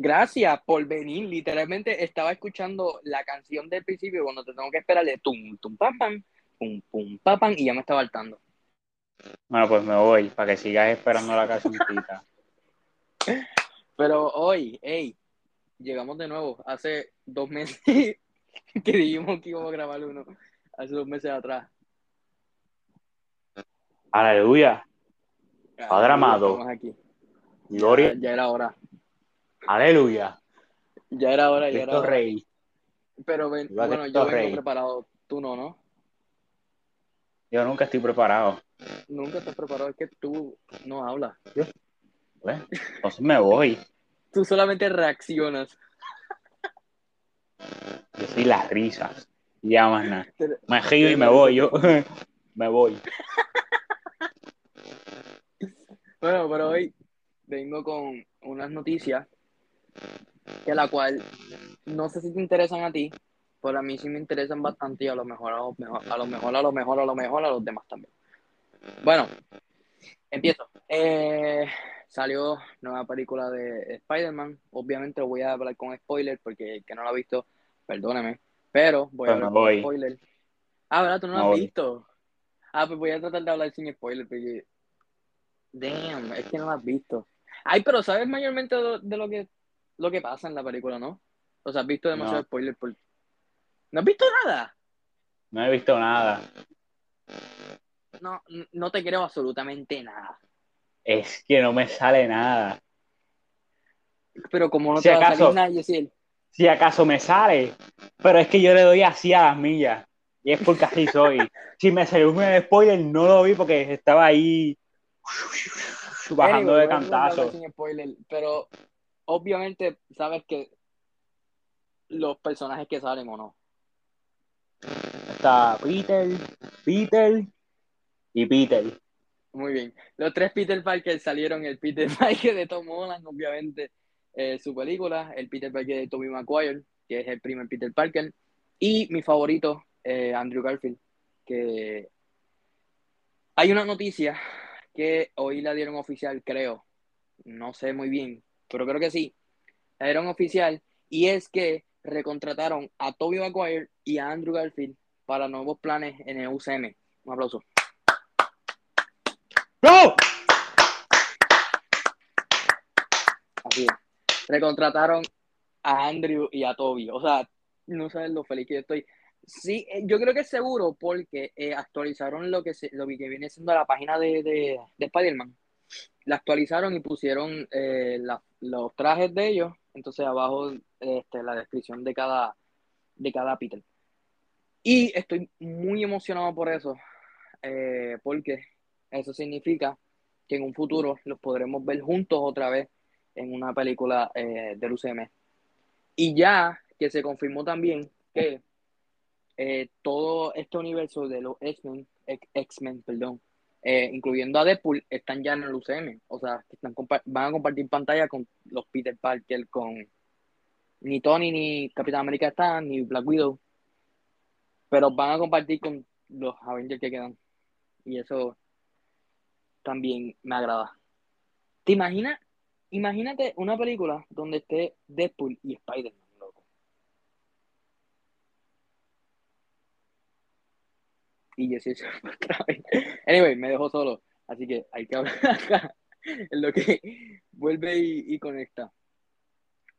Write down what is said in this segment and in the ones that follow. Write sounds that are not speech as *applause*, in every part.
Gracias por venir. Literalmente estaba escuchando la canción del principio cuando te tengo que esperarle tum, tum, pam, pam, pum, pum, pam, pam, y ya me estaba hartando. Bueno, pues me voy para que sigas esperando la cancioncita. *laughs* Pero hoy, hey, llegamos de nuevo. Hace dos meses *laughs* que dijimos que íbamos a grabar uno. Hace dos meses atrás. Aleluya. Padre amado. Aquí. Gloria. Ya, ya era hora. Aleluya. Ya era hora, ya era Cristo hora. Rey. Pero ven- Viva bueno, Cristo yo vengo Rey. preparado. Tú no, ¿no? Yo nunca estoy preparado. Nunca estás preparado. Es que tú no hablas. Pues, entonces me voy. Tú solamente reaccionas. Yo soy las risas. Ya más nada. Me río y me voy. Yo *laughs* me voy. Bueno, pero hoy vengo con unas noticias que la cual no sé si te interesan a ti, pero a mí sí me interesan bastante y a lo mejor a lo mejor, a lo mejor, a lo mejor, a lo mejor a los demás también. Bueno, empiezo. Eh, salió nueva película de Spider-Man. Obviamente voy a hablar con spoiler porque el que no la ha visto, perdóname, pero voy a Pues hablar con spoiler. Ah, ¿verdad? Tú no Me la has voy. visto. Ah, pues voy a tratar de hablar sin spoiler porque Damn, es que no la has visto. Ay, pero sabes mayormente de lo que lo que pasa en la película, ¿no? O sea, has visto demasiado No. spoiler por... ¿No has visto nada? No he visto nada. No, no te creo absolutamente nada. Es que no me sale nada. Pero como no Si te va a acaso- salir nada, Yesiel, Si acaso me sale. Pero es que yo le doy así a las millas. Y es porque así soy. *laughs* Si me salió un spoiler, no lo vi porque estaba ahí bajando de cantazo. sin spoiler, pero obviamente sabes que los personajes que salen o no. Está Peter, Peter y Peter. Muy bien. Los tres Peter Parker salieron. El Peter *laughs* Parker de Tom Holland, obviamente, eh, su película. El Peter Parker de Tobey Maguire, que es el primer Peter Parker. Y mi favorito, eh, Andrew Garfield, que hay una noticia que hoy la dieron oficial, creo. No sé muy bien, pero creo que sí. La dieron oficial. Y es que recontrataron a Tobey Maguire y a Andrew Garfield para nuevos planes en el UCM. Un aplauso. ¡No! Así es. Recontrataron a Andrew y a Toby. O sea, no sabes lo feliz que yo estoy. Sí, eh, yo creo que es seguro porque eh, actualizaron lo que, se, lo que viene siendo la página de, de, de Spider-Man. La actualizaron y pusieron eh, la- los trajes de ellos. Entonces abajo este, la descripción de cada, de cada. Y estoy muy emocionado por eso. eh, porque eso significa que en un futuro los podremos ver juntos otra vez en una película eh, del UCM. Y ya que se confirmó también que eh, todo este universo de los X-Men, X-Men, perdón, eh, incluyendo a Deadpool, están ya en el UCM. O sea, están van a compartir pantalla con los Peter Parker, con ni Tony ni Capitán América están, ni Black Widow. Pero van a compartir con los Avengers que quedan. Y eso también me agrada. ¿Te imaginas? Imagínate una película donde esté Deadpool y Spider-Man, loco. Y yo sí *laughs* otra vez. Anyway, me dejó solo. Así que hay que hablar *laughs* acá en lo que vuelve y, conecta.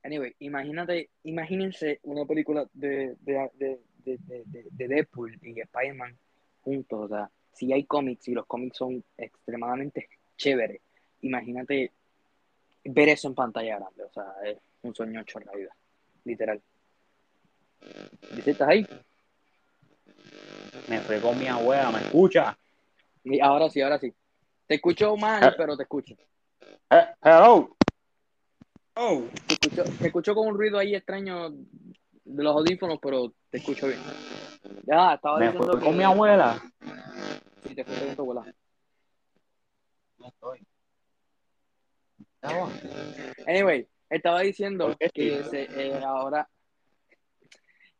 Anyway, imagínate, imagínense una película de, de, de, de, de- de- de Deadpool y Spider-Man juntos. O sea, si hay cómics y los cómics son extremadamente chéveres, imagínate ver eso en pantalla grande. O sea, es un sueño hecho realidad, literal. ¿estás ahí? Me fregó mi abuela, ¿me escucha? Y ahora sí, ahora sí. Te escucho mal, pero te escucho. Eh, hello. Oh. Te escucho, te escucho con un ruido ahí extraño de los audífonos, pero te escucho bien. Ya, estaba Me fue que... con mi abuela. Sí, te fue con tu abuela. No estoy. Estaba. Anyway, estaba diciendo ¿Por qué, que se, eh, ahora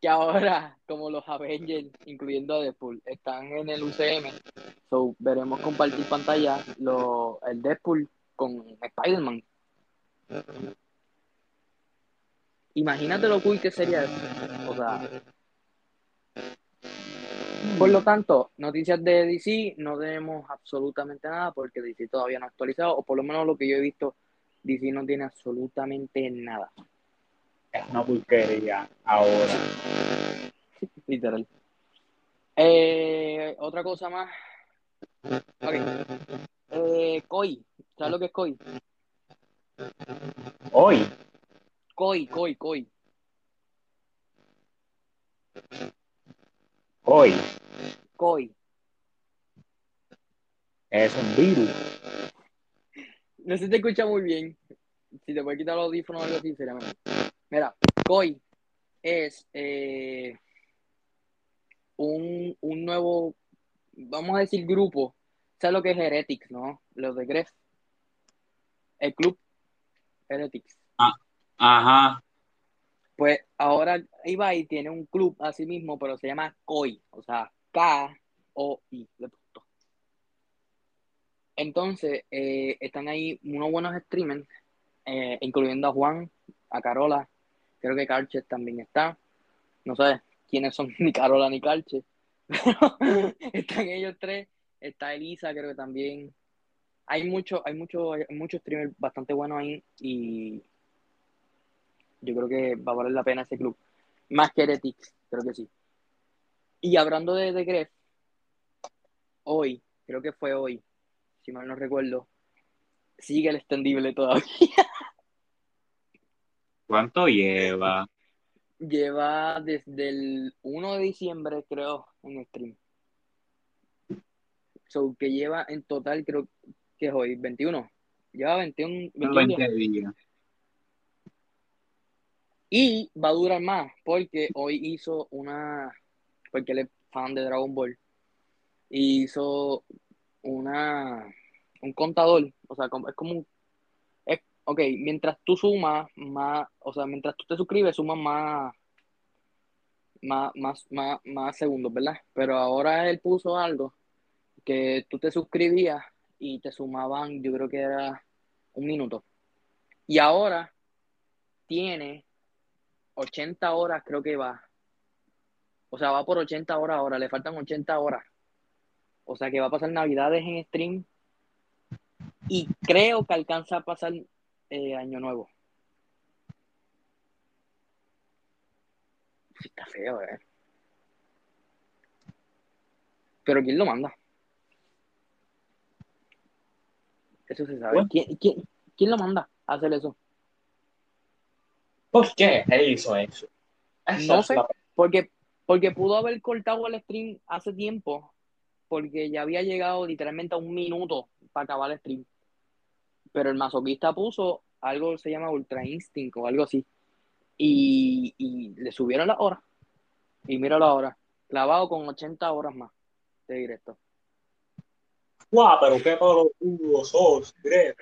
que ahora como los Avengers, incluyendo a Deadpool, están en el UCM, so veremos compartir pantalla lo, el Deadpool con Spider-Man. Imagínate lo cool que sería eso. O sea. Por lo tanto, noticias de DC no tenemos absolutamente nada porque DC todavía no ha actualizado, o por lo menos lo que yo he visto, DC no tiene absolutamente nada. Es una porquería ahora. *laughs* Literal. Eh, otra cosa más. Ok. Eh, Koi. ¿Sabes lo que es Koi? Hoy, Koi, Koi, Koi. hoy, Koi. es un virus. No se te escucha muy bien. Si te puedes quitar los audífonos o algo así, sería mejor. Mira, Koi es eh, un, un nuevo, vamos a decir, grupo. ¿Sabes lo que es Heretics, no? Los de Gref. El club Heretics. Ajá. Pues ahora Ibai tiene un club así mismo, pero se llama KOI, o sea, K-O-I. Entonces, eh, están ahí unos buenos streamers, eh, incluyendo a Juan, a Carola, creo que Carches también está. No sé quiénes son ni Carola ni Carches, *laughs* pero *laughs* están ellos tres. Está Elisa, creo que también. Hay mucho, hay mucho, hay muchos streamers bastante buenos ahí y yo creo que va a valer la pena ese club. Más que Heretics, creo que sí. Y hablando de, de Gref, hoy, creo que fue hoy, si mal no recuerdo, sigue el extendible todavía. ¿Cuánto lleva? Lleva desde el 1 de diciembre, creo, en stream. So, que lleva en total, creo que es hoy, 21. Lleva 21, 21 días. 20 días. Y va a durar más, porque hoy hizo una, porque él es fan de Dragon Ball, y hizo una, un contador, o sea, es como un, ok, mientras tú sumas más, o sea, mientras tú te suscribes, sumas más, más, más, más, más segundos, ¿verdad? Pero ahora él puso algo que tú te suscribías y te sumaban, yo creo que era un minuto. Y ahora tiene 80 horas, creo que va. O sea, va por 80 horas ahora, le faltan 80 horas. O sea, que va a pasar Navidades en stream. Y creo que alcanza a pasar eh, Año Nuevo. Sí, está feo, ¿eh? Pero ¿quién lo manda? Eso se sabe. ¿Quién, quién, quién lo manda a hacer eso? ¿Por qué él hizo eso? No sé. la- Porque, porque pudo haber cortado el stream hace tiempo, porque ya había llegado literalmente a un minuto para acabar el stream. Pero el masoquista puso algo que se llama Ultra Instinct o algo así. Y, y le subieron la hora. Y mira la hora. Clavado con 80 horas más de directo. Guau, pero qué pelotudo sos, Gref.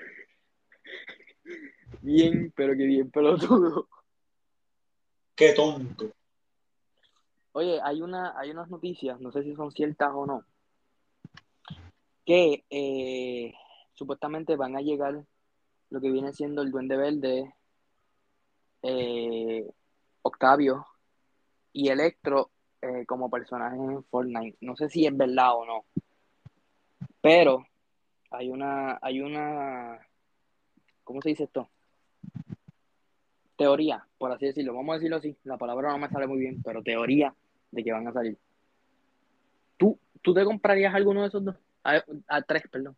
Bien, pero que bien pelotudo. Qué tonto. Oye, hay una, hay unas noticias, no sé si son ciertas o no, que eh, supuestamente van a llegar lo que viene siendo el Duende Verde, eh, Octavio y Electro eh, como personajes en Fortnite. No sé si es verdad o no, pero hay una, hay una, ¿cómo se dice esto? Teoría, por así decirlo. Vamos a decirlo así. La palabra no me sale muy bien, pero teoría de que van a salir. ¿Tú, tú te comprarías alguno de esos dos? A, a tres, perdón.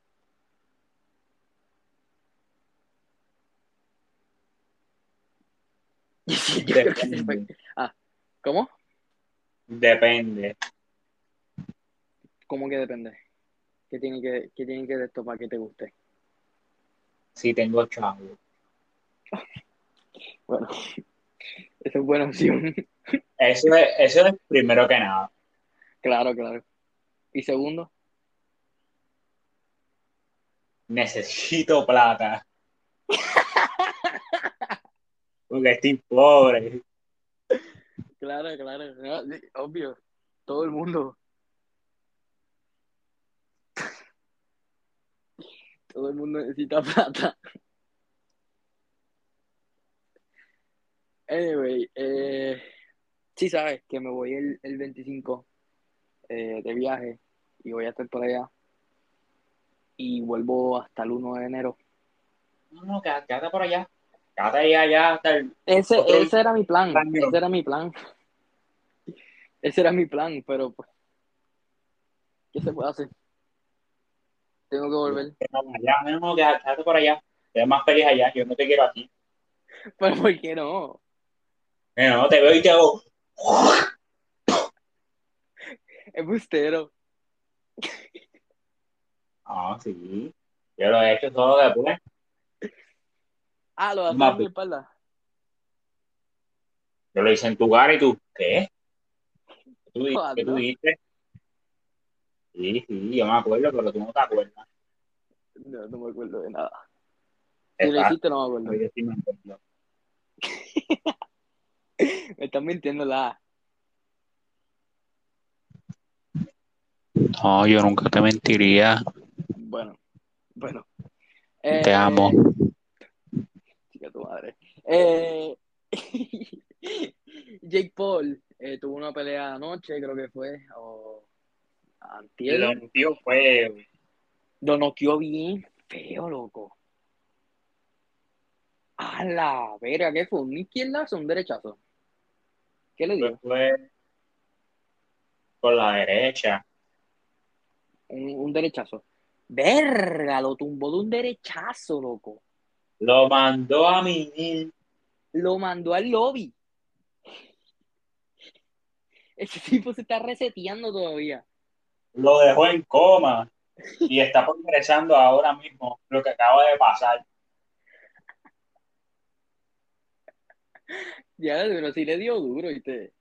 *laughs* Sí, yo creo que sí fue. Depende. ¿Cómo? Depende. ¿Cómo que depende? ¿Qué tiene que, qué tiene que de esto para que te guste? Si tengo chavo. *laughs* Bueno, esa es buena opción. Eso es, eso es primero que nada. claro, claro. Y segundo, Necesito plata. *laughs* Porque estoy pobre. claro, claro. no, sí, obvio. Todo el mundo. Todo el mundo necesita *laughs* plata. Anyway, eh, sí sabes que me voy el, el 25 eh, de viaje y voy a estar por allá. Y vuelvo hasta el 1 de enero. No, no, quédate, quédate por allá. Quédate ahí allá hasta el... Ese, Otro ese era mi plan, ese era mi plan. *laughs* Ese era mi plan, pero pues, ¿qué se puede hacer? Tengo que volver. Allá, no, no, quédate, por allá. Te más feliz allá, yo no te quiero aquí. *laughs* Pero ¿por qué no? Eh, no, te veo y te hago... *laughs* Es bustero. Ah, sí. Yo lo he hecho solo después. Ah, lo en mi espalda. Yo lo hice en tu cara y tú, ¿qué? ¿Qué tú, qué tú ¿no? dijiste? Sí, sí, yo me acuerdo, pero tú no te acuerdas. No, no me acuerdo de nada. Si lo hiciste, no me acuerdo. yo sí me acuerdo. *laughs* Me estás mintiendo la. No, yo nunca te mentiría. Bueno, bueno. Te Eh, amo. Chica tu madre. Eh, *laughs* Jake Paul eh, tuvo una pelea anoche, creo que fue, o antier. Lo tío fue Lo noqueó bien feo, loco. A la verga, ¿qué fue? ¿Un izquierdazo o un derechazo? ¿Qué le dio? fue por la derecha. Un, un derechazo. Verga, lo tumbó de un derechazo, loco. Lo mandó a mí. Lo mandó al lobby. Ese tipo se está reseteando todavía. Lo dejó en coma. Y está progresando ahora mismo lo que acaba de pasar. Ya, pero sí le dio duro, ¿viste?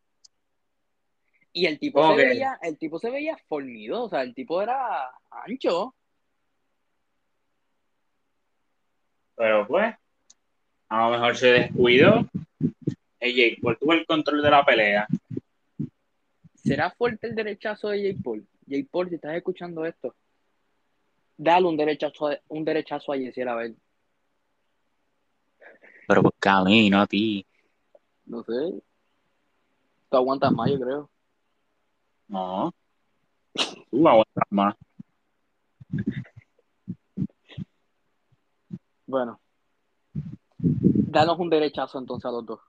Y el tipo ¿Cómo se veía, el tipo se veía fornido, o sea, el tipo era ancho. Pero pues, a lo mejor se descuidó. Y Jake Paul tuvo el control de la pelea. ¿Será fuerte el derechazo de Jake Paul? Jake Paul, si estás escuchando esto, dale un derechazo, a- un derechazo a Jesse a ver. Pero porque a mí, no a ti. No sé. Tú aguantas más, yo creo. No. Tú aguantas más. Bueno. Danos un derechazo entonces a los dos.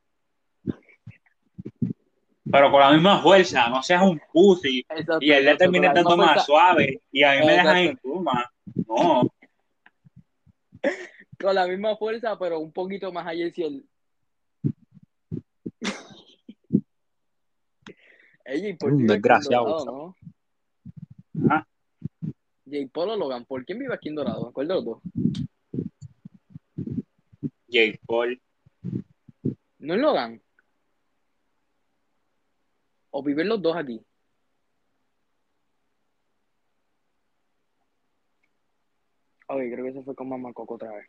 Pero con la misma fuerza, no seas un pussy. Exacto, Y él le termina misma más fuerza- suave. Y a mí me dejan en coma. No. *laughs* Con la misma fuerza, pero un poquito más a Jesse el. *laughs* Ey, Jake Paul Un desgraciado. Dorado, ¿no? Ah. Jake Paul o Logan Paul. ¿Quién vive aquí en Dorado? ¿Cuál de los dos? Jake Paul. ¿No es Logan? ¿O viven los dos aquí? Ok, creo que se fue con Mamá Coco otra vez.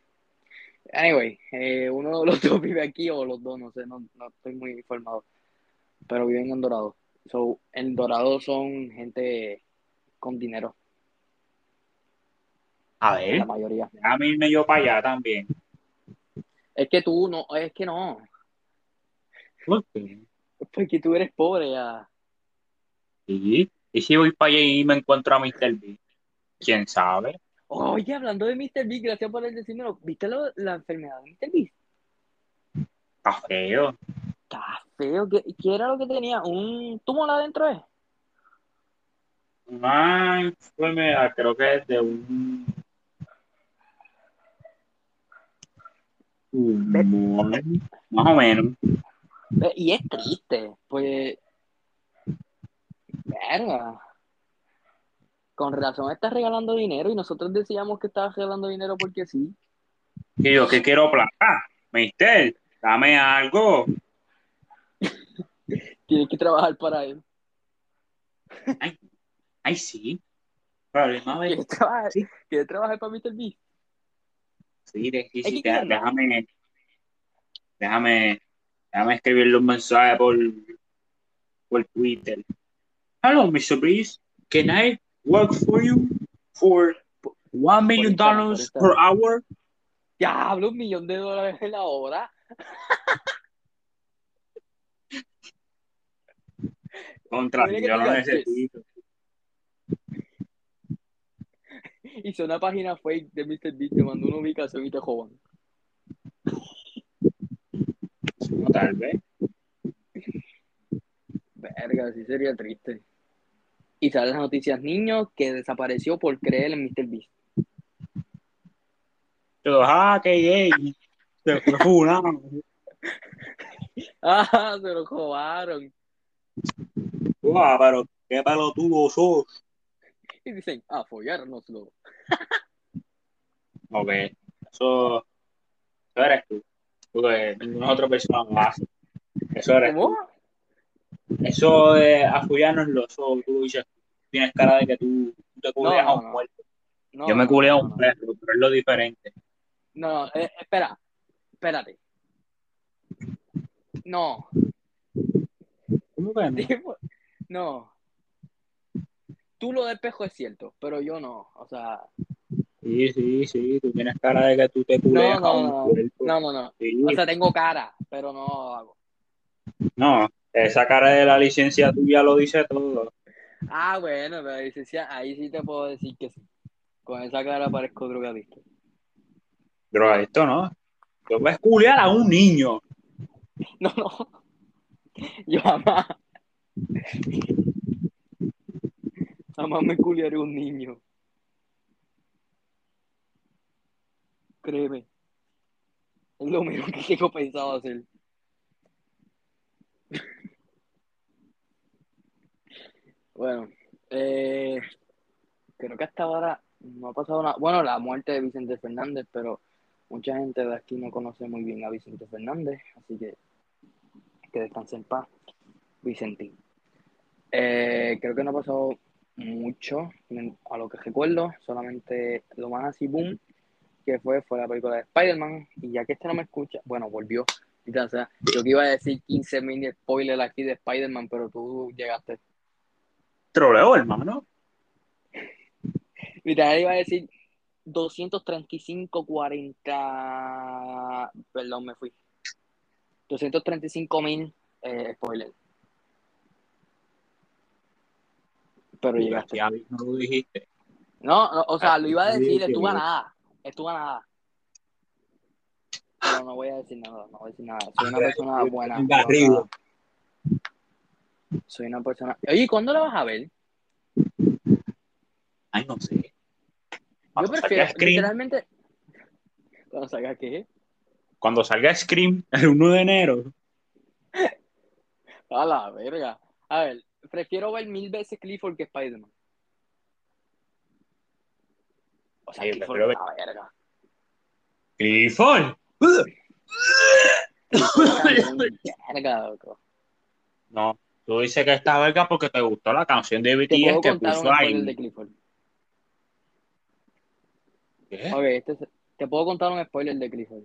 Anyway, eh, uno de los *laughs* dos vive aquí o los dos, no sé, no, no estoy muy informado. Pero viven en Dorado. So, en Dorado son gente con dinero, A la ver, mayoría. déjame irme yo para allá también. Es que tú no, es que no. ¿Por qué? Porque tú eres pobre ya. Sí. ¿Y si voy para allá y me encuentro a Mr. B? ¿Quién sabe? Oye, hablando de Mr. Beast, gracias por decírmelo. ¿Viste lo- la enfermedad de Mr. Beast? Está feo. Está feo. ¿Qué, qué era lo que tenía? ¿Un tumor adentro? Eh? Una enfermedad, creo que es de un más o menos. Y es triste. Pues. Verga. Con razón estás regalando dinero y nosotros decíamos que estabas regalando dinero porque sí. Y yo, ¿qué quiero plata? Mister, dame algo. *laughs* Tienes que trabajar para él. Ay, sí. Problema de... ¿Quieres trabajar, Sí. ¿Quieres trabajar para Mr. Beast? Sí, déjame, déjame, déjame, déjame escribirle un mensaje por, por Twitter. Hello, Mr. Breeze. Can I work for you for one million dollars per hour? Diablo, un millón de dólares en la hora. Contra. *laughs* Hizo una página fake de Mr. Beast, te mandó una ubicación y te jodan. Tal vez. Verga, así sería triste. Y salen las noticias, niño que desapareció por creer en Mr. Beast. Yo, ah, qué gay. Se fue funado. *laughs* Ah, se lo robaron. Guau, pero qué pelotudo sos. *laughs* Y dicen, ah, follárnoslo. *laughs* Ok, eso, eso eres tú. Porque ninguna otra persona lo hace. Eso eres ¿Cómo? tú. Eso de apoyárnoslo, eso tú dices. Tienes cara de que tú, tú te culeas No, a un no. muerto. No, Yo me culeo a un perro, pero es lo diferente. No, eh, espera, espérate. No, ¿Cómo que no? *laughs* no. Tú lo del pejo es cierto, pero yo no. O sea, Sí, sí, sí, tú tienes cara de que tú te a no, no, no, no, no. Sí. O sea, tengo cara, pero no hago. No, esa cara de la licencia tuya lo dice todo. Ah, bueno, pero licencia, ahí sí te puedo decir que sí. Con esa cara parezco drogadicto. Pero esto no. Yo voy a culear a un niño. *laughs* No, no. Yo jamás. Jamás me culiaré un niño. Créeme. Es lo menos que tengo pensado hacer. Bueno, eh, creo que hasta ahora no ha pasado nada. Bueno, la muerte de Vicente Fernández, pero mucha gente de aquí no conoce muy bien a Vicente Fernández, así que que descanse en paz, Vicentín. Eh, creo que no ha pasado mucho a lo que recuerdo, solamente lo más así boom que fue fue la película de Spider-Man y ya que este no me escucha, bueno, volvió. O sea, yo que iba a decir 15 mini spoilers aquí de Spider-Man, pero tú llegaste. Troleo, hermano. Literal iba a decir 235, 40. Perdón, me fui. 235 mil eh, spoilers. Pero llegaste. Ya no lo dijiste. No, no, o sea, lo iba a decir, estuvo a nada. Estuvo a nada. Pero no voy a decir nada, no voy a decir nada. Soy una persona buena. Soy una persona. Oye, ¿cuándo la vas a ver? Ay, no sé. Yo Cuando prefiero, salga Scream, literalmente. Cuando salga qué? cuando salga Scream el 1 de enero, *laughs* A la verga. A ver, prefiero ver mil veces Clifford que Spider-Man. O sea, Sí, Clifford la verga. Clifford. Verga, loco. No, tú dices que está verga porque te gustó la canción de BTS que puso ahí. de Clifford. ¿Qué? Ok, este es- te puedo contar un spoiler de Clifford.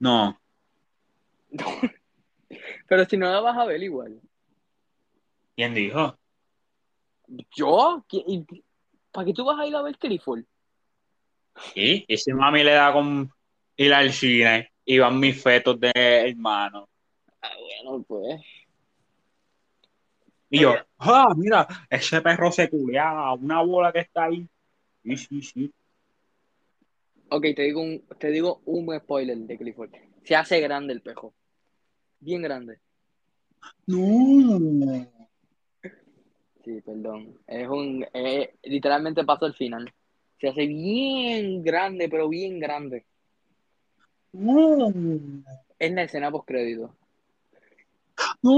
No, *laughs* Pero si no la vas a ver igual. ¿quién dijo? ¿Yo? ¿Qué- y- ¿Para qué tú vas a ir a ver Clifford? Sí, y si mami le da con ir al cine y van mis fetos de hermano. Ah, bueno, pues. Y yo, ah, mira, ese perro se culeaba, una bola que está ahí. Sí, sí, sí. Ok, te digo un, te digo un spoiler de Clifford. Se hace grande el pejo. Bien grande. No. Sí, perdón. Es un. eh, literalmente pasa al final. Se hace bien grande, pero bien grande. No. Es la escena post crédito. No.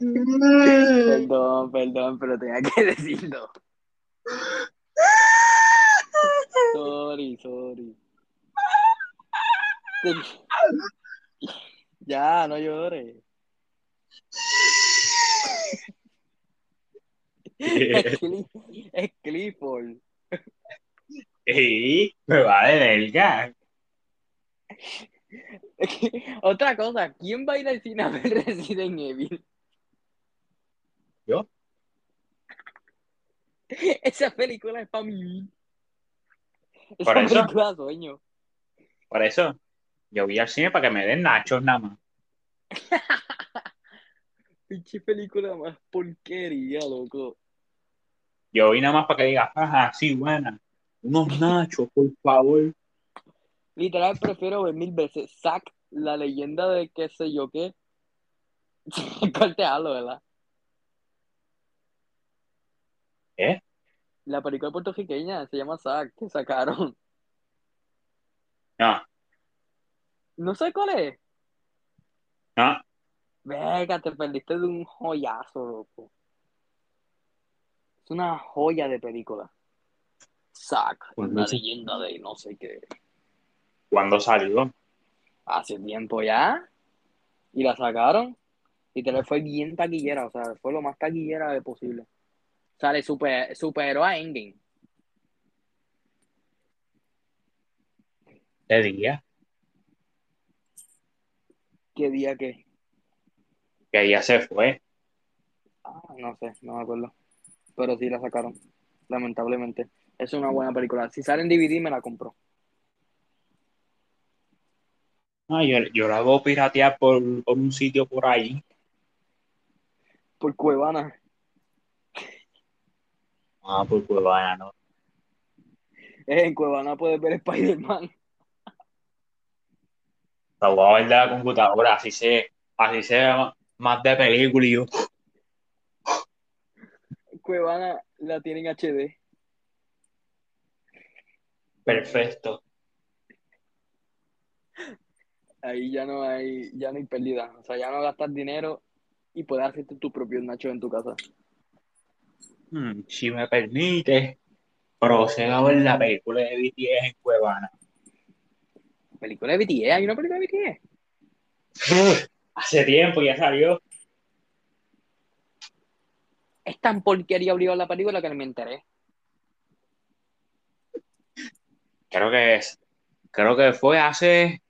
Perdón, perdón, pero tenía que *laughs* decirlo. Sorry, sorry. *laughs* Ya, no llores. *laughs* Es, Cli- es Clifford. Sí, me va de verga. *laughs* Otra cosa, ¿quién va a ir al cine a ver Resident Evil? ¿Yo? Esa película es para mí. Esa Por eso. película sueño. Por eso, yo voy al cine para que me den nachos nada más. *laughs* Pinche película más porquería, loco. Yo vi nada más para que digas, ajá, sí, buena. Unos nachos, por favor. Literal, prefiero ver mil veces Zack, la leyenda de qué sé yo qué. *laughs* Corte algo, ¿verdad? ¿Eh? La película puertorriqueña se llama Zack, que sacaron. No, No sé cuál es. no. Venga, te perdiste de un joyazo, loco. Es una joya de película. Zack, Pues la no sé. leyenda de no sé qué. ¿Cuándo salió? Hace tiempo ya. Y la sacaron. Y te le fue bien taquillera, o sea, fue lo más taquillera de posible. O sea, le super, superó a Endgame. ¿Qué día? ¿Qué día que? Que ya se fue. Ah, no sé, no me acuerdo. Pero sí la sacaron, lamentablemente. Es una buena película. Si sale en DVD me la compro. Ah, yo, yo la hago piratear por, por un sitio por ahí. Por Cuevana. Ah, por Cuevana, ¿no? Eh, en Cuevana puedes ver Spider-Man. La voy a ver de la computadora, así se, así se ve más- de película y yo. Cuevana la tienen HD. Perfecto. Ahí ya no hay, ya no hay pérdida. O sea, ya no gastas dinero y puedes hacerte tus propios nachos en tu casa. Hmm, si me permite, procedo a ver la película de BTS en Cuevana. Película de BTS, hay una película de BTS. *laughs* Hace tiempo ya salió. Es tan porquería obligado la película que me enteré. Creo que es, creo que fue hace,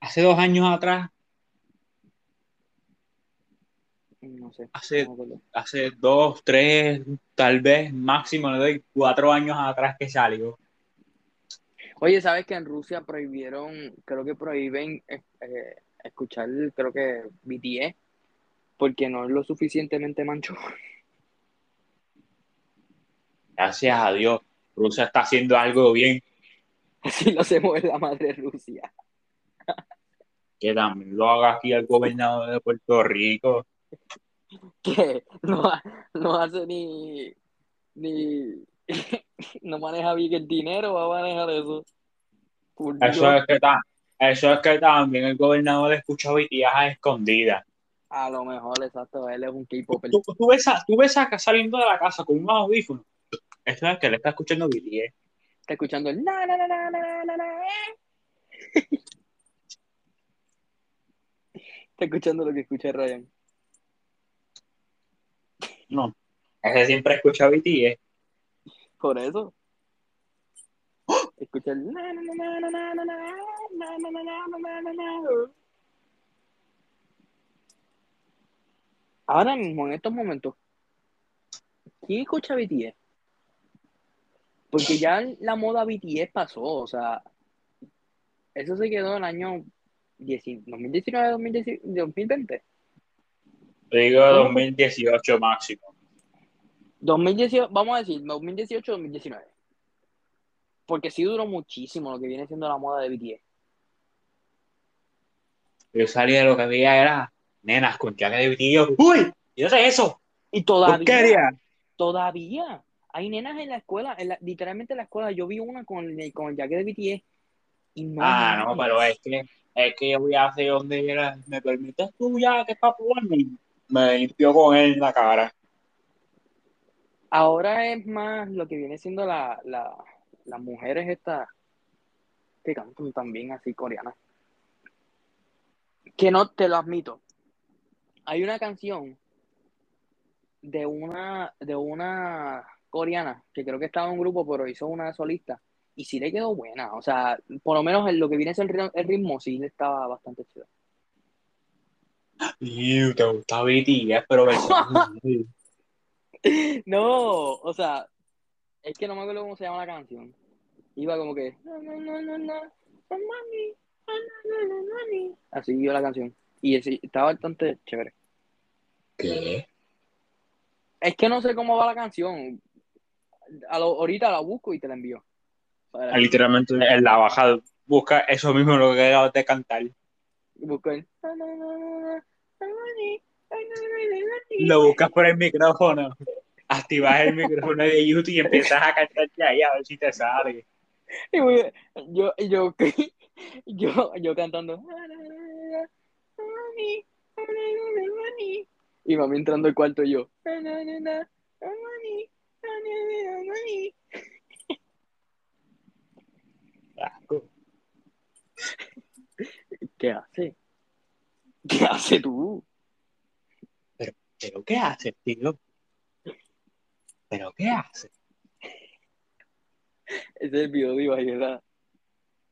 hace dos años atrás, No sé. hace, no hace dos, tres, tal vez máximo le doy cuatro años atrás que salió. Oye, ¿sabes que en Rusia prohibieron, creo que prohíben eh, eh, escuchar, creo que BTS, porque no es lo suficientemente mancho? *laughs* Gracias a Dios, Rusia está haciendo algo bien, *laughs* Así lo hacemos en la madre Rusia. que también lo haga aquí el gobernador de Puerto Rico. *laughs* Que no, no hace ni, ni, *laughs* no maneja bien el dinero, va a manejar eso. Eso es que, eso es que también el gobernador escucha BTS a escondidas. A lo mejor, exacto, él es un K-Popper. Tú, tú ves a, tú ves a saliendo de la casa con un audífono. Eso es que le está escuchando BTS. Está escuchando el na, na, na, na, na, na, na. *laughs* Está escuchando lo que escucha Ryan. No, ese siempre escucha BTS por eso. Escucha el. Ahora mismo, en estos momentos, ¿quién escucha BTS? Porque ya la moda BTS pasó, o sea, eso se quedó en el año 2019, 2020. Digo 2018 máximo. 2018, vamos a decir, 2018, 2019. Porque sí duró muchísimo lo que viene siendo la moda de BTS. Yo salí de lo que veía era nenas con jaque de BTS. yo, ¡Uy! ¿Y es eso? Y todavía, todavía, hay nenas en la escuela, en la- literalmente en la escuela, yo vi una con el, con el jacket de BTS y no Ah, no, pero es que, es que yo voy a hacer donde era. ¿Me permites tú ya que para probarme? Me limpió con él en la cara. Ahora es más lo que viene siendo la, la, las mujeres estas que cantan también así coreanas. Que no, te lo admito. Hay una canción de una, de una coreana que creo que estaba en un grupo, pero hizo una solista. Y sí le quedó buena. O sea, por lo menos en lo que viene siendo el ritmo, el ritmo sí le estaba bastante chido. Te gusta BTS, pero versión *laughs* No, o sea, es que no me acuerdo cómo se llama la canción. Iba como que. No, no, no, no, no, no, mami. Así iba la canción. Y ese- estaba bastante chévere. ¿Qué? Es que no sé cómo va la canción. A lo- ahorita la busco y te la envío. Para- Ah, Literalmente en la bajada busca eso mismo lo que acabas de cantar. Busco el... Lo buscas por el micrófono. Activas el micrófono de YouTube y empiezas a cantar ya ahí a ver si te sale. Y voy- yo, yo, *laughs* yo, yo cantando. Y mami entrando al cuarto y yo. ¿Qué hace? ¿Qué hace tú? ¿Pero qué haces, tío? ¿Pero qué haces? Ese es el video de Ibai, ¿verdad?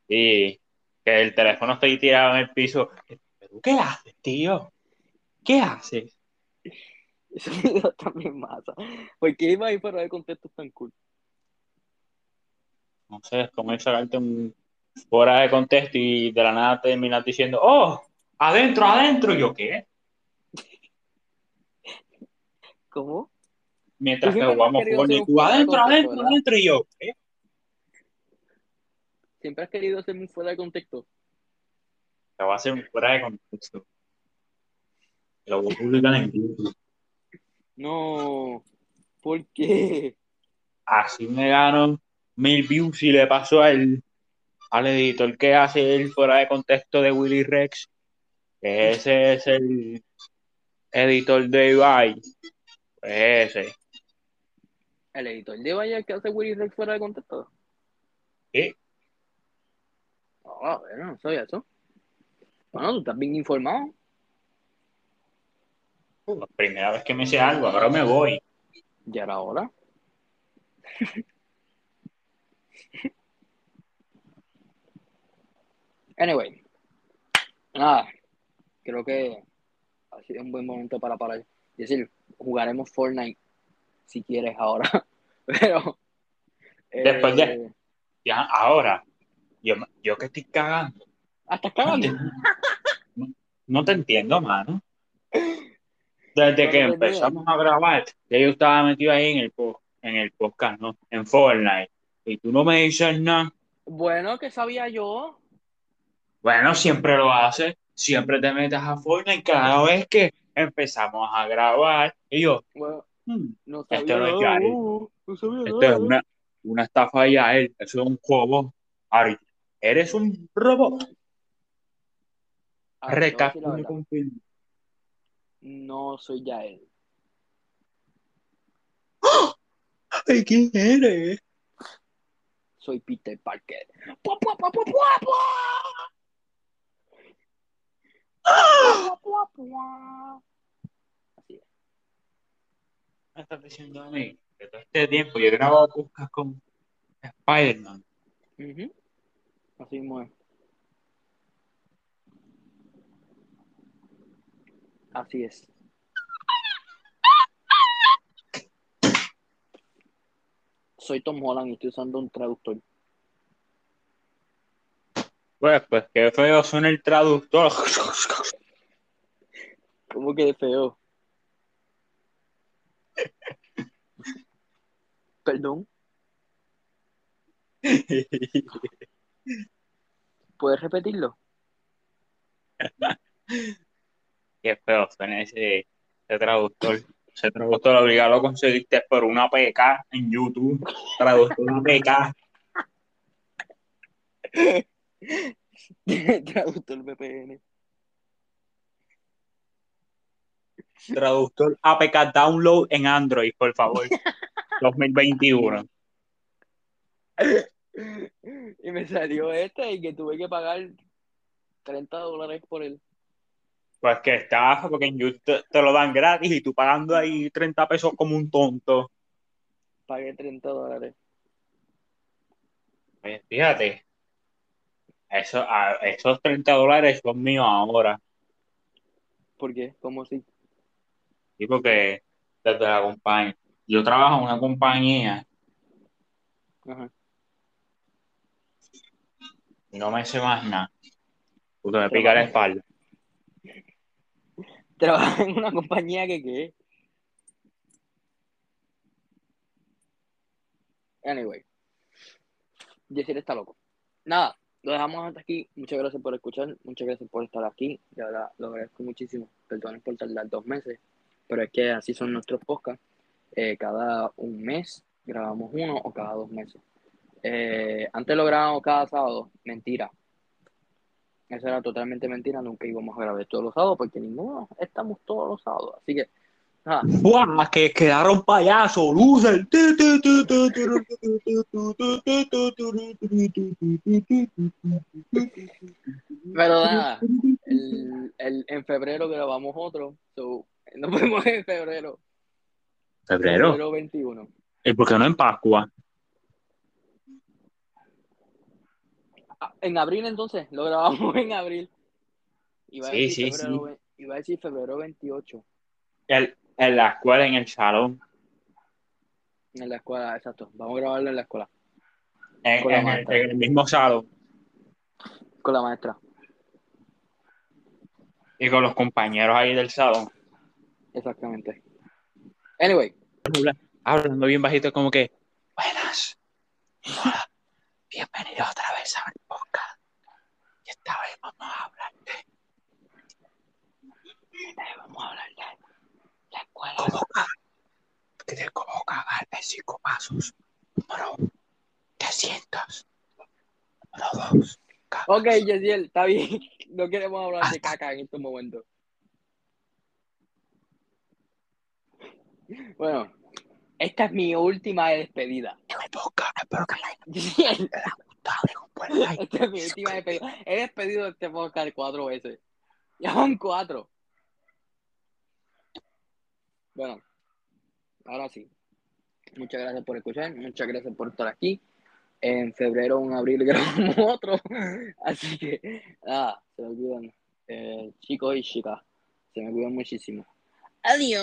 Sí, que el teléfono está ahí tirado en el piso. ¿Pero qué haces, tío? ¿Qué haces? Ese video también masa. ¿Por qué Ibai fuera de contexto es tan cool? No sé, es como sacarte un fuera de contexto y de la nada terminas diciendo, ¡Oh! ¡Adentro, adentro! ¿Y yo qué? ¿Cómo? Mientras que jugamos y tú, adentro, adentro, adentro. Y yo, ¿qué? Siempre has querido ser muy fuera de contexto. Te va a hacer un fuera de contexto. Lo voy a publicar en YouTube. No. ¿Por qué? Así me gano mil views y le paso al, al editor que hace el fuera de contexto de Willy Rex. Ese es el editor de Ibai. Pues ese. El editor de Vaya que hace Willy Rex fuera de contexto. Sí. Ah, bueno, no sabía eso. Bueno, tú estás bien informado. Uh, primera vez que me sé algo, ahora me voy. Ya era hora. anyway. Nada. Creo que ha sido un buen momento para parar. Es decir, jugaremos Fortnite si quieres ahora. *laughs* Pero. Después de- eh, Ya, ahora, yo, yo que estoy cagando. Ah, estás cagando. No, no te entiendo, mano. Desde No que empezamos a grabar, ya yo estaba metido ahí en el, en el podcast, ¿no? En Fortnite. Y tú no me dices nada. Bueno, que sabía yo. Bueno, siempre lo haces. Siempre te metes a Fortnite cada vez que empezamos a grabar. Y yo, Bueno, no Esto sabía no es nada. Uh, no sabía esto es nada. una, una estafa ya él. Eso es un juego. Ari, eres un robot. Ah, confirma. No soy ya él. Ay, ¿quién eres? Soy Peter Parker. ¡Pua, pua, pua, pua, pua, pua! Pua, pua, pua. Me estás diciendo a mí que todo este tiempo yo he grabado podcast con Spider-Man. Así mismo es. Así es. Soy Tom Holland y estoy usando un traductor. Pues, pues, qué feo suena el traductor. ¿Cómo que feo? Perdón. *laughs* ¿Puedes repetirlo? *laughs* qué feo suena ese, ese traductor. Ese traductor obligado lo conseguiste por una PK en YouTube. Traductor APK. *laughs* traductor VPN. Traductor APK download en Android, por favor. *laughs* 2021. Y me salió este y que tuve que pagar 30 dólares por él. Pues que está, porque en YouTube te, te lo dan gratis y tú pagando ahí 30 pesos como un tonto. Pagué 30 dólares. Pues fíjate, eso, a- esos 30 dólares son míos ahora. ¿Por qué? ¿Cómo así? Sí, porque desde la compañía, yo trabajo en una compañía Ajá. no me sé más nada. Porque me pica la espalda. Trabaja en una compañía que qué. Anyway. Yesir está loco. Nada, lo dejamos hasta aquí. Muchas gracias por escuchar. Muchas gracias por estar aquí. De verdad, lo agradezco muchísimo. Perdonen por tardar dos meses. Pero es que así son nuestros podcasts. Eh, cada un mes grabamos uno o cada dos meses. Eh, antes lo grabábamos cada sábado. Mentira. Eso era totalmente mentira. Nunca íbamos a grabar todos los sábados porque ninguno estamos todos los sábados. Así que. ¡Buah! Que quedaron payasos, loser. Pero nada, el, el- en febrero grabamos otro. So, nos vemos en febrero. ¿Febrero? Febrero 21. ¿Y por qué no en Pascua? Ah, en abril entonces, lo grabamos *laughs* en abril. Iba a Sí, decir sí, febrero, ve- Iba a decir febrero 28 El- en la escuela, en el salón. en la escuela, exacto. Vamos a grabarlo en la escuela En, Con la en el, en el mismo salón. con la maestra. Y con los compañeros ahí del salón. Exactamente. Anyway, Hablando bien bajito, como que. Buenas. Hola. Bienvenido otra vez a mi podcast. Y esta vez vamos a hablar de eh, vamos a hablar de la escuela. cómo cagar. De cómo cagar en cinco pasos. Número 300. Número 2. Ok, Yesiel, está bien. *laughs* No queremos hablar de caca en estos momentos. Bueno, esta es mi última despedida. Espero que la esta es mi última despedida. He despedido este podcast cuatro veces. Ya van cuatro. Bueno, ahora sí. Muchas gracias por escuchar. Muchas gracias por estar aquí. En febrero o en abril *laughs* grabamos otro. Así que, nada, se me cuidan. Eh, chicos y chicas, se me cuidan muchísimo. 哎呦